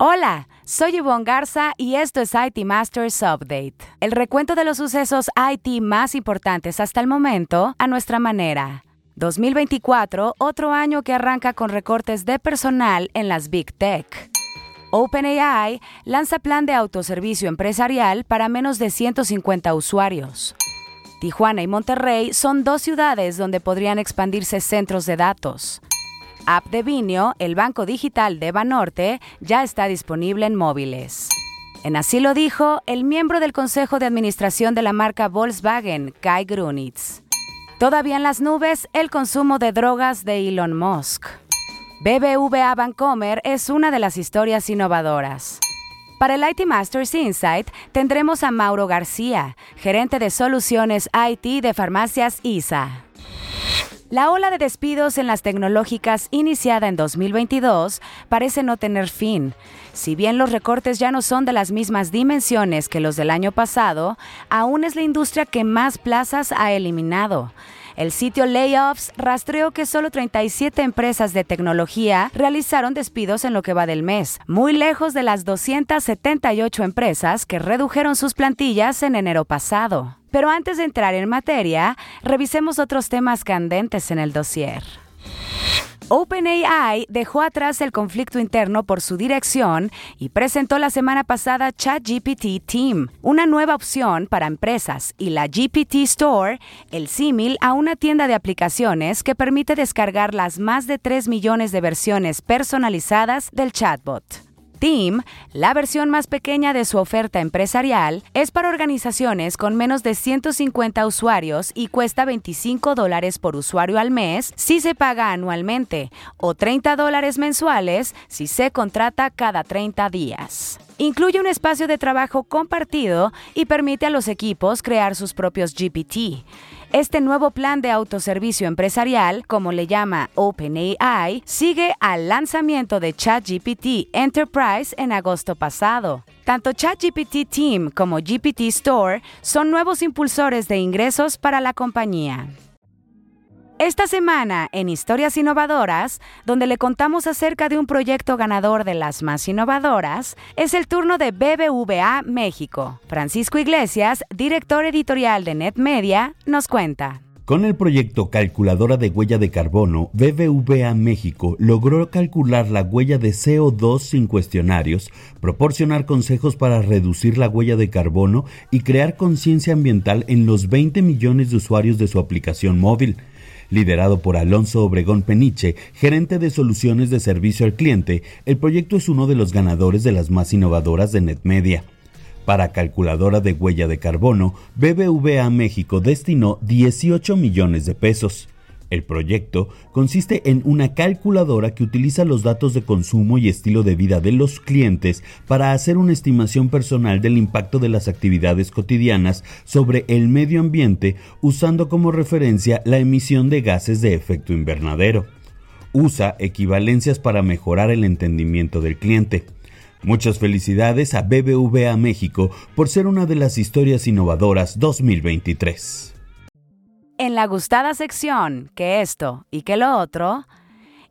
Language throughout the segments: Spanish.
Hola, soy Yvonne Garza y esto es IT Masters Update, el recuento de los sucesos IT más importantes hasta el momento a nuestra manera. 2024, otro año que arranca con recortes de personal en las Big Tech. OpenAI lanza plan de autoservicio empresarial para menos de 150 usuarios. Tijuana y Monterrey son dos ciudades donde podrían expandirse centros de datos. App de Vinio, el banco digital de Banorte, ya está disponible en móviles. En así lo dijo el miembro del Consejo de Administración de la marca Volkswagen, Kai Grunitz. Todavía en las nubes, el consumo de drogas de Elon Musk. BBVA Bancomer es una de las historias innovadoras. Para el IT Masters Insight tendremos a Mauro García, gerente de soluciones IT de farmacias ISA. La ola de despidos en las tecnológicas iniciada en 2022 parece no tener fin. Si bien los recortes ya no son de las mismas dimensiones que los del año pasado, aún es la industria que más plazas ha eliminado. El sitio Layoffs rastreó que solo 37 empresas de tecnología realizaron despidos en lo que va del mes, muy lejos de las 278 empresas que redujeron sus plantillas en enero pasado. Pero antes de entrar en materia, revisemos otros temas candentes en el dossier. OpenAI dejó atrás el conflicto interno por su dirección y presentó la semana pasada ChatGPT Team, una nueva opción para empresas, y la GPT Store, el símil a una tienda de aplicaciones que permite descargar las más de 3 millones de versiones personalizadas del chatbot. Team, la versión más pequeña de su oferta empresarial, es para organizaciones con menos de 150 usuarios y cuesta 25 dólares por usuario al mes si se paga anualmente o 30 dólares mensuales si se contrata cada 30 días. Incluye un espacio de trabajo compartido y permite a los equipos crear sus propios GPT. Este nuevo plan de autoservicio empresarial, como le llama OpenAI, sigue al lanzamiento de ChatGPT Enterprise en agosto pasado. Tanto ChatGPT Team como GPT Store son nuevos impulsores de ingresos para la compañía. Esta semana, en Historias Innovadoras, donde le contamos acerca de un proyecto ganador de las más innovadoras, es el turno de BBVA México. Francisco Iglesias, director editorial de NetMedia, nos cuenta. Con el proyecto Calculadora de Huella de Carbono, BBVA México logró calcular la huella de CO2 sin cuestionarios, proporcionar consejos para reducir la huella de carbono y crear conciencia ambiental en los 20 millones de usuarios de su aplicación móvil liderado por Alonso Obregón Peniche, gerente de soluciones de servicio al cliente, el proyecto es uno de los ganadores de las más innovadoras de NetMedia. Para calculadora de huella de carbono, BBVA México destinó 18 millones de pesos. El proyecto consiste en una calculadora que utiliza los datos de consumo y estilo de vida de los clientes para hacer una estimación personal del impacto de las actividades cotidianas sobre el medio ambiente usando como referencia la emisión de gases de efecto invernadero. Usa equivalencias para mejorar el entendimiento del cliente. Muchas felicidades a BBVA México por ser una de las historias innovadoras 2023. En la gustada sección, que esto y que lo otro,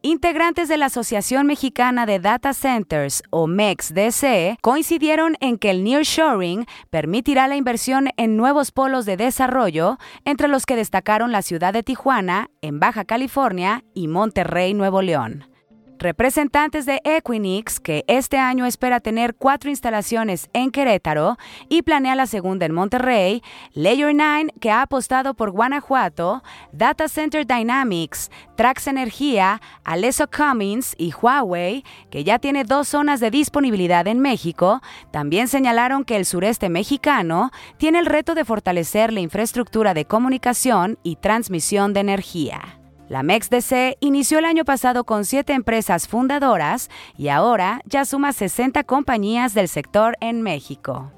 integrantes de la Asociación Mexicana de Data Centers o MEXDC coincidieron en que el nearshoring permitirá la inversión en nuevos polos de desarrollo, entre los que destacaron la ciudad de Tijuana, en Baja California y Monterrey, Nuevo León. Representantes de Equinix, que este año espera tener cuatro instalaciones en Querétaro y planea la segunda en Monterrey, Layer 9, que ha apostado por Guanajuato, Data Center Dynamics, Trax Energía, Aleso Cummins y Huawei, que ya tiene dos zonas de disponibilidad en México, también señalaron que el sureste mexicano tiene el reto de fortalecer la infraestructura de comunicación y transmisión de energía. La MEXDC inició el año pasado con siete empresas fundadoras y ahora ya suma 60 compañías del sector en México.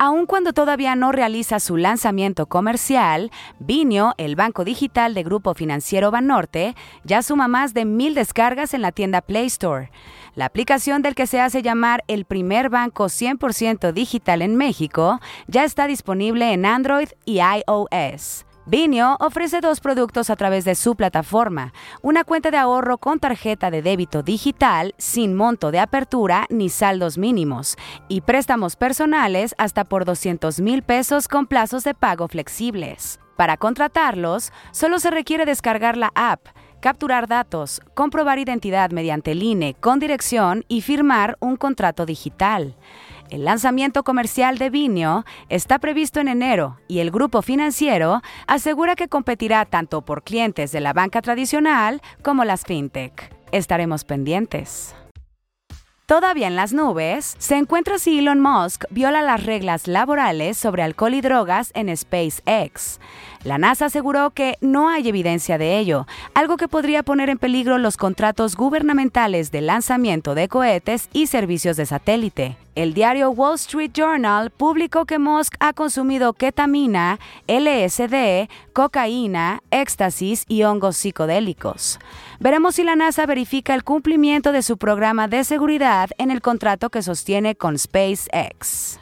Aun cuando todavía no realiza su lanzamiento comercial, Vinio, el banco digital de Grupo Financiero Banorte, ya suma más de mil descargas en la tienda Play Store. La aplicación del que se hace llamar el primer banco 100% digital en México ya está disponible en Android y iOS. Vinio ofrece dos productos a través de su plataforma, una cuenta de ahorro con tarjeta de débito digital sin monto de apertura ni saldos mínimos y préstamos personales hasta por 200 mil pesos con plazos de pago flexibles. Para contratarlos, solo se requiere descargar la app, capturar datos, comprobar identidad mediante el INE con dirección y firmar un contrato digital. El lanzamiento comercial de Vinio está previsto en enero y el grupo financiero asegura que competirá tanto por clientes de la banca tradicional como las fintech. Estaremos pendientes. Todavía en las nubes, se encuentra si Elon Musk viola las reglas laborales sobre alcohol y drogas en SpaceX. La NASA aseguró que no hay evidencia de ello, algo que podría poner en peligro los contratos gubernamentales de lanzamiento de cohetes y servicios de satélite. El diario Wall Street Journal publicó que Musk ha consumido ketamina, LSD, cocaína, éxtasis y hongos psicodélicos. Veremos si la NASA verifica el cumplimiento de su programa de seguridad en el contrato que sostiene con SpaceX.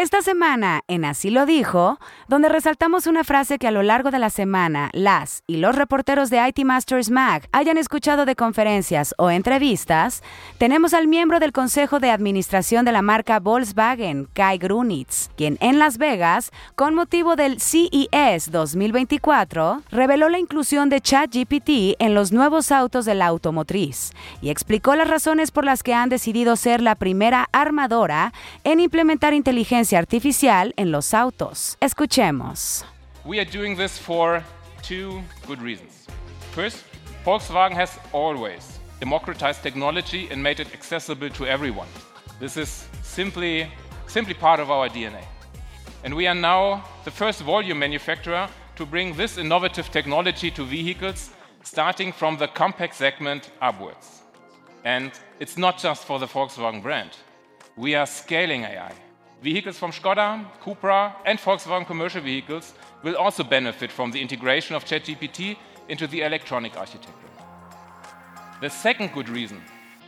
Esta semana, en Así lo dijo, donde resaltamos una frase que a lo largo de la semana las y los reporteros de IT Masters Mag hayan escuchado de conferencias o entrevistas, tenemos al miembro del Consejo de Administración de la marca Volkswagen, Kai Grunitz, quien en Las Vegas, con motivo del CES 2024, reveló la inclusión de ChatGPT en los nuevos autos de la automotriz y explicó las razones por las que han decidido ser la primera armadora en implementar inteligencia artificial en los autos. Escuchemos. We are doing this for two good reasons. First, Volkswagen has always democratized technology and made it accessible to everyone. This is simply, simply part of our DNA. And we are now the first volume manufacturer to bring this innovative technology to vehicles, starting from the compact segment upwards. And it's not just for the Volkswagen brand. We are scaling AI. Vehicles from Skoda, Cupra, and Volkswagen commercial vehicles will also benefit from the integration of ChatGPT into the electronic architecture. The second good reason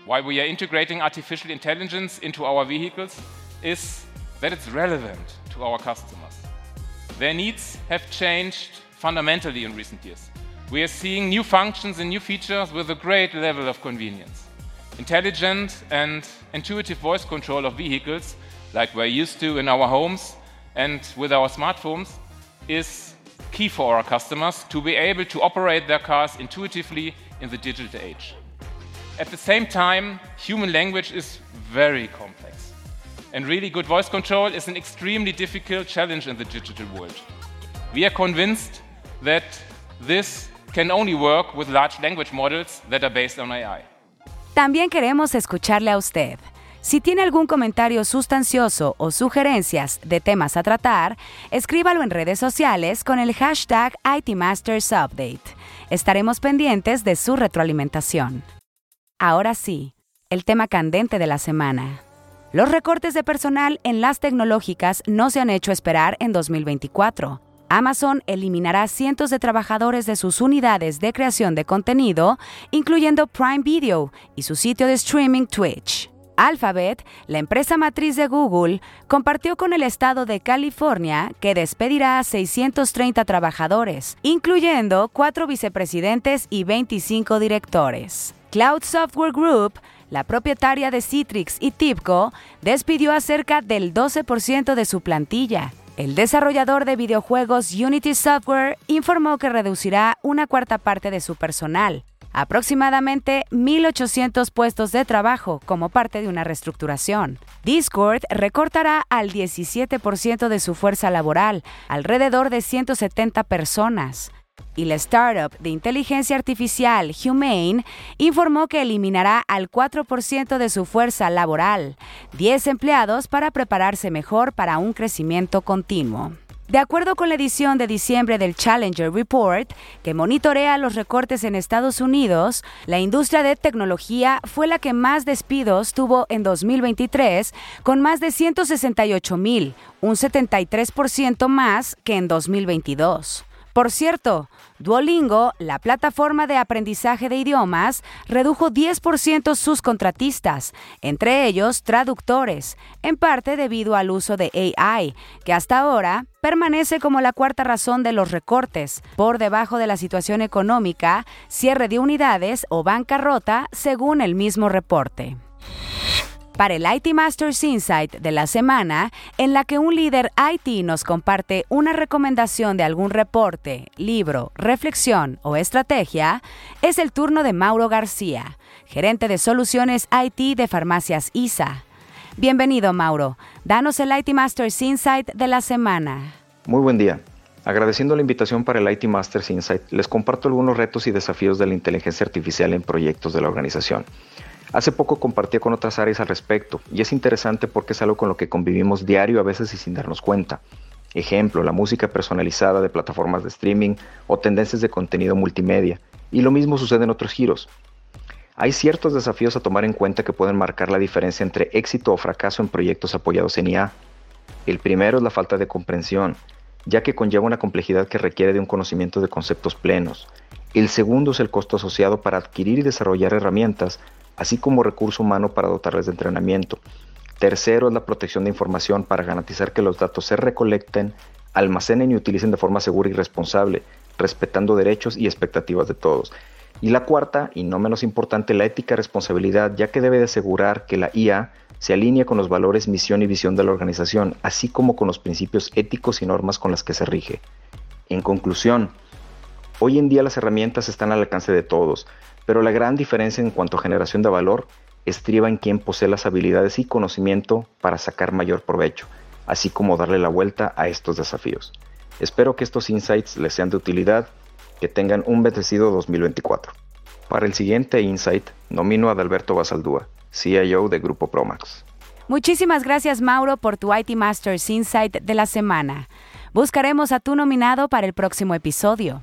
why we are integrating artificial intelligence into our vehicles is that it's relevant to our customers. Their needs have changed fundamentally in recent years. We are seeing new functions and new features with a great level of convenience. Intelligent and intuitive voice control of vehicles like we're used to in our homes and with our smartphones, is key for our customers to be able to operate their cars intuitively in the digital age. At the same time, human language is very complex. And really good voice control is an extremely difficult challenge in the digital world. We are convinced that this can only work with large language models that are based on AI. También queremos escucharle a usted. Si tiene algún comentario sustancioso o sugerencias de temas a tratar, escríbalo en redes sociales con el hashtag ITMastersUpdate. Estaremos pendientes de su retroalimentación. Ahora sí, el tema candente de la semana. Los recortes de personal en las tecnológicas no se han hecho esperar en 2024. Amazon eliminará cientos de trabajadores de sus unidades de creación de contenido, incluyendo Prime Video y su sitio de streaming Twitch. Alphabet, la empresa matriz de Google, compartió con el estado de California que despedirá a 630 trabajadores, incluyendo cuatro vicepresidentes y 25 directores. Cloud Software Group, la propietaria de Citrix y Tipco, despidió a cerca del 12% de su plantilla. El desarrollador de videojuegos Unity Software informó que reducirá una cuarta parte de su personal, aproximadamente 1.800 puestos de trabajo como parte de una reestructuración. Discord recortará al 17% de su fuerza laboral, alrededor de 170 personas. Y la startup de inteligencia artificial Humane informó que eliminará al 4% de su fuerza laboral, 10 empleados para prepararse mejor para un crecimiento continuo. De acuerdo con la edición de diciembre del Challenger Report, que monitorea los recortes en Estados Unidos, la industria de tecnología fue la que más despidos tuvo en 2023, con más de 168 mil, un 73% más que en 2022. Por cierto, Duolingo, la plataforma de aprendizaje de idiomas, redujo 10% sus contratistas, entre ellos traductores, en parte debido al uso de AI, que hasta ahora permanece como la cuarta razón de los recortes, por debajo de la situación económica, cierre de unidades o bancarrota, según el mismo reporte para el IT Masters Insight de la semana, en la que un líder IT nos comparte una recomendación de algún reporte, libro, reflexión o estrategia, es el turno de Mauro García, gerente de soluciones IT de Farmacias ISA. Bienvenido, Mauro. Danos el IT Masters Insight de la semana. Muy buen día. Agradeciendo la invitación para el IT Masters Insight, les comparto algunos retos y desafíos de la inteligencia artificial en proyectos de la organización. Hace poco compartí con otras áreas al respecto y es interesante porque es algo con lo que convivimos diario a veces y sin darnos cuenta. Ejemplo, la música personalizada de plataformas de streaming o tendencias de contenido multimedia. Y lo mismo sucede en otros giros. Hay ciertos desafíos a tomar en cuenta que pueden marcar la diferencia entre éxito o fracaso en proyectos apoyados en IA. El primero es la falta de comprensión, ya que conlleva una complejidad que requiere de un conocimiento de conceptos plenos. El segundo es el costo asociado para adquirir y desarrollar herramientas así como recurso humano para dotarles de entrenamiento. Tercero es la protección de información para garantizar que los datos se recolecten, almacenen y utilicen de forma segura y responsable, respetando derechos y expectativas de todos. Y la cuarta, y no menos importante, la ética responsabilidad, ya que debe de asegurar que la IA se alinea con los valores, misión y visión de la organización, así como con los principios éticos y normas con las que se rige. En conclusión, hoy en día las herramientas están al alcance de todos, pero la gran diferencia en cuanto a generación de valor estriba en quien posee las habilidades y conocimiento para sacar mayor provecho, así como darle la vuelta a estos desafíos. Espero que estos insights les sean de utilidad, que tengan un bendecido 2024. Para el siguiente insight, nomino a Adalberto Basaldúa, CIO de Grupo Promax. Muchísimas gracias Mauro por tu IT Masters Insight de la semana. Buscaremos a tu nominado para el próximo episodio.